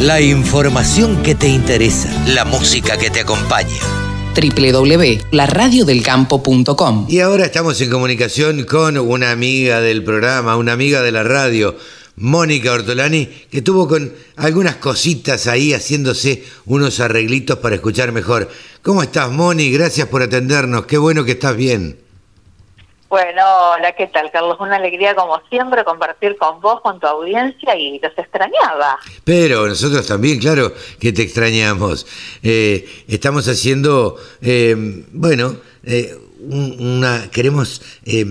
La información que te interesa, la música que te acompaña. www.laradiodelcampo.com Y ahora estamos en comunicación con una amiga del programa, una amiga de la radio, Mónica Ortolani, que estuvo con algunas cositas ahí haciéndose unos arreglitos para escuchar mejor. ¿Cómo estás, Moni? Gracias por atendernos. Qué bueno que estás bien. Bueno, hola, ¿qué tal, Carlos? Una alegría, como siempre, compartir con vos, con tu audiencia y los extrañaba. Pero nosotros también, claro, que te extrañamos. Eh, estamos haciendo, eh, bueno, eh, un- una, queremos, eh,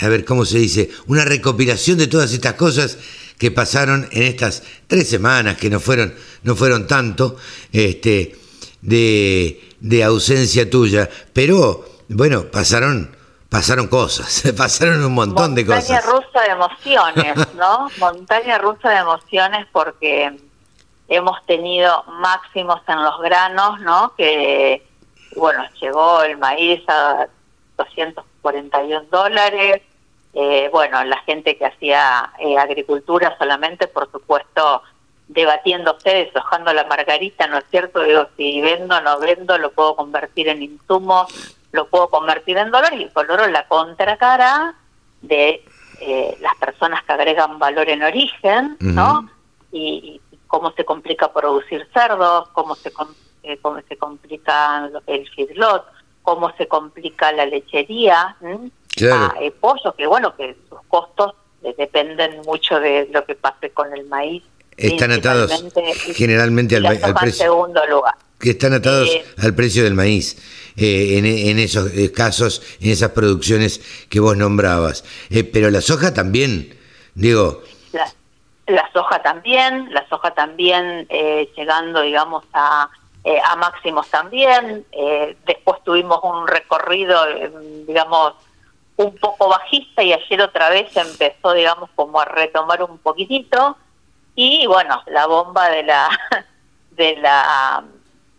a ver, ¿cómo se dice? Una recopilación de todas estas cosas que pasaron en estas tres semanas, que no fueron, no fueron tanto, este, de, de ausencia tuya. Pero, bueno, pasaron, pasaron cosas, pasaron un montón de Montaña cosas. rusa de emociones, ¿no? Montaña rusa de emociones porque hemos tenido máximos en los granos, ¿no? Que, bueno, llegó el maíz a 241 dólares. Eh, bueno, la gente que hacía eh, agricultura solamente, por supuesto, debatiéndose, deshojando la margarita, ¿no es cierto? Digo, si vendo, no vendo, lo puedo convertir en insumo, lo puedo convertir en dólar y el color es la contracara de eh, las personas que agregan valor en origen, ¿no? Y, y cómo se complica producir cerdos, cómo se, eh, cómo se complica el feedlot, cómo se complica la lechería. Claro. Ah, eh, pollo, que bueno, que sus costos dependen mucho de lo que pase con el maíz. Están atados generalmente al, en precio. segundo lugar. que están atados Eh, al precio del maíz eh, en, esos eh, casos, en esas producciones que vos nombrabas. Eh, pero la soja también, digo, La, soja también, la soja también eh, llegando, digamos, a, eh, a máximos también. Eh, después tuvimos un recorrido, digamos, un poco bajista y ayer otra vez empezó, digamos, como a retomar un poquitito. Y bueno, la bomba de la, de la,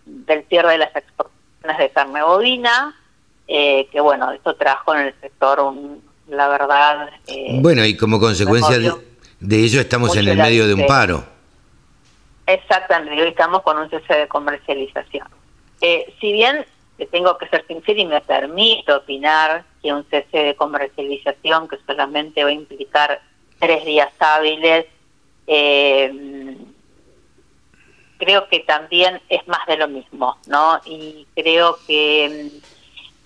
del cierre de las exportaciones de carne bovina, eh, que bueno, esto trajo en el sector, un, la verdad... eh, bueno, y como consecuencia de, ello estamos en el medio de un paro. Exactamente, hoy estamos con un cese de comercialización. Eh, si bien te tengo que ser sincera y me permito opinar que un cese de comercialización que solamente va a implicar tres días hábiles, eh, creo que también es más de lo mismo, ¿no? Y creo que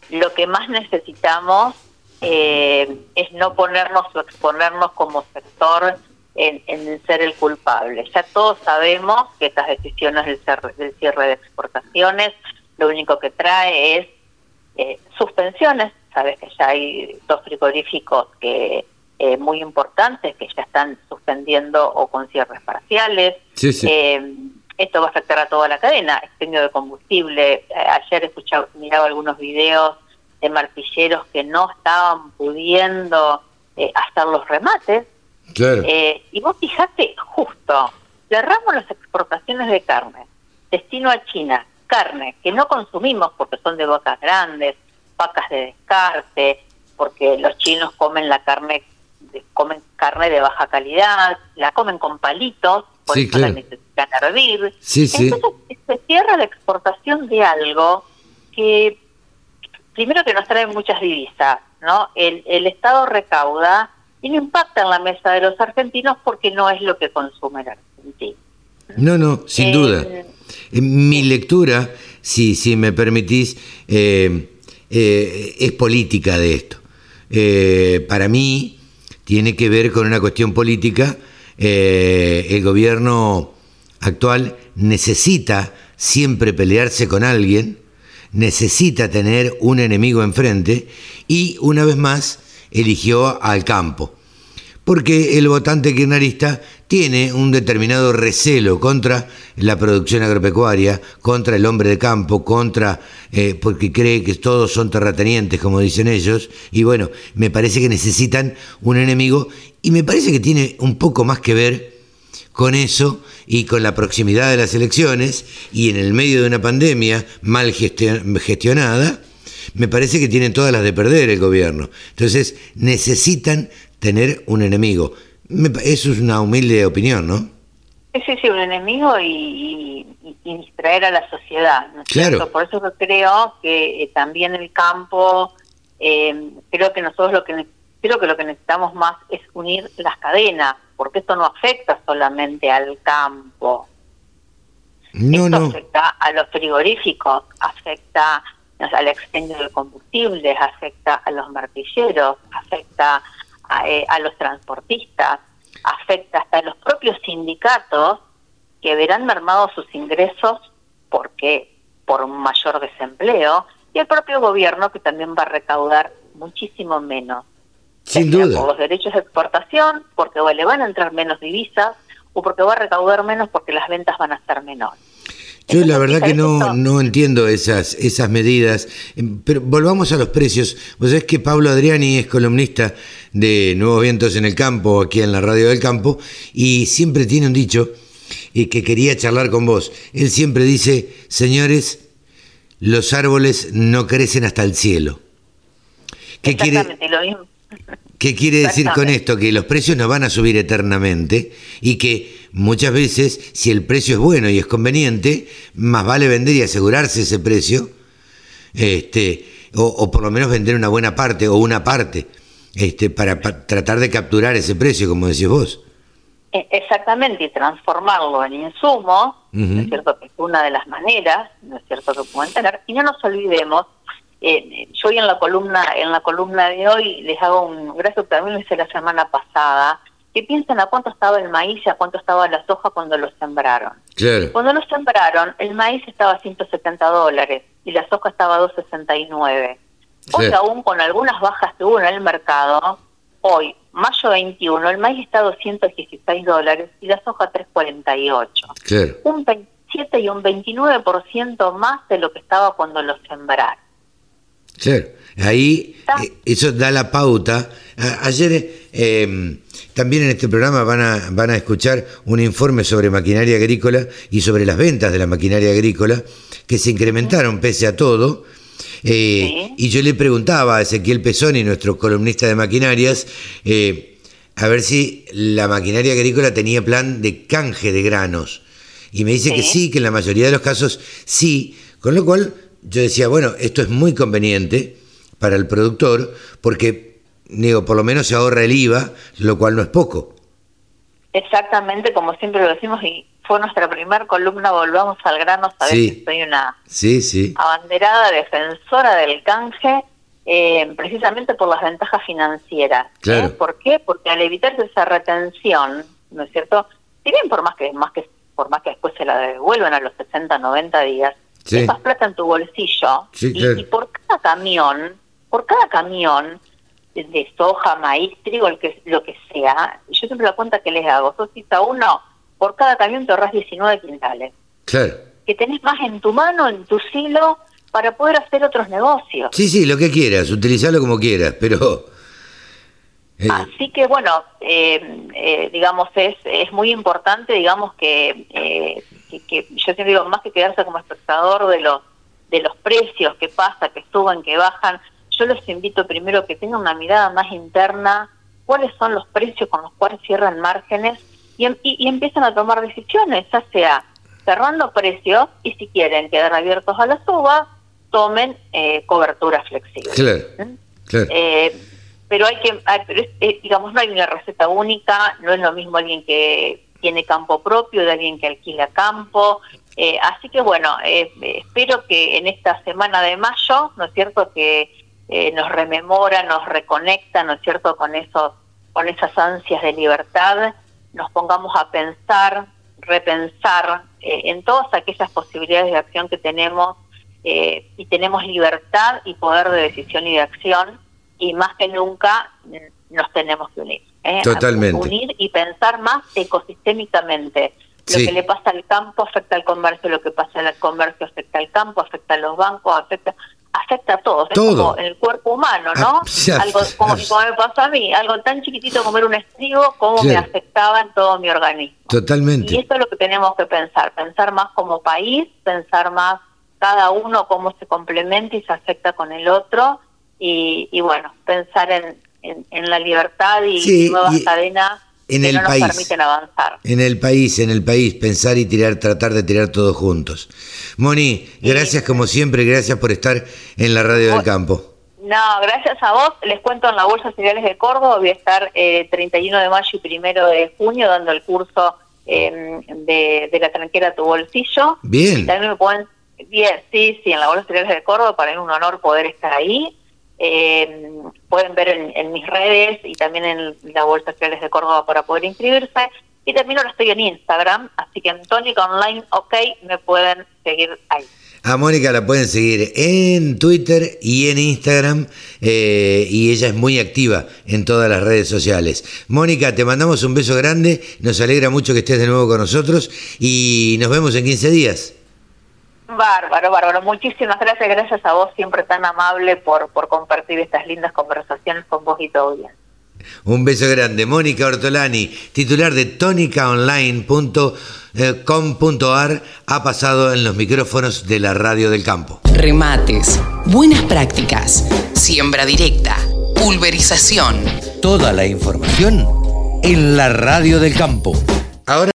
mm, lo que más necesitamos eh, es no ponernos o exponernos como sector en, en ser el culpable. Ya todos sabemos que estas decisiones del cierre, del cierre de exportaciones lo único que trae es eh, suspensiones. Sabes que ya hay dos frigoríficos que eh, muy importantes que ya están suspendiendo o con cierres parciales. Sí, sí. Esto va a afectar a toda la cadena, expendio de combustible. Eh, ayer escuchaba, miraba algunos videos de martilleros que no estaban pudiendo eh, hacer los remates. Claro. Eh, y vos fijate, justo, cerramos las exportaciones de carne, destino a China, carne que no consumimos porque son de vacas grandes, vacas de descarte, porque los chinos comen la carne, de- comen carne de baja calidad, la comen con palitos, por Sí, eso la claro. Necesitan hervir. Sí, sí. Entonces se cierra la exportación de algo que primero que nos trae muchas divisas, ¿no? El, el Estado recauda y no impacta en la mesa de los argentinos porque no es lo que consume el argentino. No, no, sin Eh, duda. En Mi lectura, si, si me permitís, eh, eh, es política de esto. Eh, para mí tiene que ver con una cuestión política. El gobierno actual necesita siempre pelearse con alguien, necesita tener un enemigo enfrente y una vez más eligió al campo. Porque el votante kirchnerista tiene un determinado recelo contra la producción agropecuaria, contra el hombre de campo, contra eh, porque cree que todos son terratenientes, como dicen ellos, y bueno, me parece que necesitan un enemigo, y me parece que tiene un poco más que ver con eso y con la proximidad de las elecciones, y en el medio de una pandemia mal gestio- gestionada, me parece que tienen todas las de perder el gobierno. Entonces necesitan tener un enemigo. Eso es una humilde opinión, ¿no? Sí, sí, un enemigo y, distraer a la sociedad. claro. Por eso creo que eh, también el campo, eh, creo que nosotros lo que creo que lo que necesitamos más es unir las cadenas, porque esto no afecta solamente al campo. No, esto no. afecta a los frigoríficos, afecta al expendio de combustibles, afecta a los martilleros, afecta a, eh, a los transportistas, afecta hasta a los propios sindicatos que verán mermados sus ingresos porque por un mayor desempleo y el propio gobierno que también va a recaudar muchísimo menos. Sin duda. Por los derechos de exportación, porque le van a entrar menos divisas o porque va a recaudar menos porque las ventas van a ser menores. Yo la verdad que no, no entiendo esas, esas medidas, em, pero volvamos a los precios. Vos sabés que Pablo Adriani es columnista de Nuevos Vientos en el Campo, aquí en la Radio del Campo, y siempre tiene un dicho y que quería charlar con vos. Él siempre dice, señores, los árboles no crecen hasta el cielo. ¿Qué quiere, lo mismo. ¿Qué quiere decir con esto? Que los precios no van a subir eternamente y que muchas veces, si el precio es bueno y es conveniente, más vale vender y asegurarse ese precio, este, o, por lo menos vender una buena parte o una parte, este, para, tratar de capturar ese precio, como decís vos. E, exactamente, y transformarlo en insumo, ¿no es cierto? Que es una de las maneras, ¿no es cierto?, que pueden tener. Y no nos olvidemos eh, yo hoy en la columna en la columna de hoy les hago un gracias también hice la semana pasada. Que piensen a cuánto estaba el maíz y a cuánto estaba la soja cuando lo sembraron cuando lo sembraron el maíz estaba a 170 dólares y la soja estaba a 269 hoy aún con algunas bajas que hubo en el mercado hoy mayo 21 el maíz está a 216 dólares y la soja a 348 un 27 y un 29% más de lo que estaba cuando lo sembraron Claro, ahí eh, eso da la pauta. ayer em, también en este programa van a, van a escuchar un informe sobre maquinaria agrícola y sobre las ventas de la maquinaria agrícola que se incrementaron pese a todo. Eh, y yo le preguntaba a Ezequiel Pesoni, nuestro columnista de maquinarias, eh, a ver si la maquinaria agrícola tenía plan de canje de granos. Y me dice que sí, que en la mayoría de los casos sí, con lo cual yo decía, bueno, esto es muy conveniente para el productor porque, digo, por lo menos se ahorra el IVA, lo cual no es poco. Exactamente, como siempre lo decimos, y fue nuestra primera columna, volvamos al grano, sabes que soy una sí, sí. abanderada defensora del canje, eh, precisamente por las ventajas financieras. ¿eh? Claro. ¿Por qué? Porque al evitarse esa retención, ¿no es cierto? Si bien por más que, más que, por más que después se la devuelvan a los 60, 90 días, sí. plata en tu bolsillo y, por cada camión, por cada camión de, soja, maíz, trigo, el que, lo que sea, yo siempre la cuenta que les hago, sos a uno, por cada camión te ahorras 19 quintales. Claro. Que tenés más en tu mano, en tu silo, para poder hacer otros negocios. Sí, sí, lo que quieras, utilizarlo como quieras, pero... Eh, Así que bueno, eh, eh, digamos, es, es muy importante, digamos, que que, yo siempre digo, más que quedarse como espectador de los, de los precios, que pasa, que suben, que bajan, yo les invito primero que tengan una mirada más interna, cuáles son los precios con los cuales cierran márgenes y, em, y, empiezan a tomar decisiones, ya sea cerrando precios y si quieren quedar abiertos a la suba, tomen eh, cobertura flexible. Claro, ¿Mm? eh, pero hay que, eh, digamos, no hay una receta única, no es lo mismo alguien que tiene campo propio, de alguien que alquila campo. Eh, así que bueno, eh, espero que en esta semana de mayo, ¿no es cierto?, que eh, nos rememora, nos reconecta, ¿no es cierto?, con, esos, con esas ansias de libertad, nos pongamos a pensar, repensar en todas aquellas posibilidades de acción que tenemos y tenemos libertad y poder de decisión y de acción y más que nunca nos tenemos que unir. ¿Eh? Totalmente. Unir y pensar más ecosistémicamente. Lo que le pasa al campo afecta al comercio, lo que pasa al comercio afecta al campo, afecta a los bancos, afecta afecta a todos, Todo. es como el cuerpo humano, ¿no? Ah, algo como, me pasó a mí, algo tan chiquitito como era un estribo, cómo me afectaba en todo mi organismo. Totalmente. Y eso es lo que tenemos que pensar, pensar más como país, pensar más cada uno cómo se complementa y se afecta con el otro, y, y bueno, pensar en, en, la libertad y nuevas cadenas en que el no nos permiten avanzar. En el país, en el país, pensar y tirar, tratar de tirar todos juntos. Moni, gracias como siempre, gracias por estar en la radio del campo. No, gracias a vos. Les cuento en la Bolsa de Cereales de Córdoba. Voy a estar eh, 31 de mayo y 1 de junio dando el curso eh, de, de la tranquera a tu bolsillo. Bien. Y también me pueden. Bien, sí, sí, en la Bolsa de Cereales de Córdoba. Para mí es un honor poder estar ahí. Eh, pueden ver en, mis redes y también en la Bolsa de Cereales de Córdoba para poder inscribirse. Y también ahora estoy en Instagram, así que en Tónica Online, ok, me pueden seguir ahí. A Mónica la pueden seguir en Twitter y en Instagram eh, y ella es muy activa en todas las redes sociales. Mónica, te mandamos un beso grande, nos alegra mucho que estés de nuevo con nosotros y nos vemos en 15 días. Bárbaro, bárbaro. Muchísimas gracias, gracias a vos, siempre tan amable por, por compartir estas lindas conversaciones con vos y tu audiencia. Un beso grande. Mónica Ortolani, titular de tonicaonline.com.ar, ha pasado en los micrófonos de la radio del campo. Remates, buenas prácticas, siembra directa, pulverización. Toda la información en la radio del campo. Ahora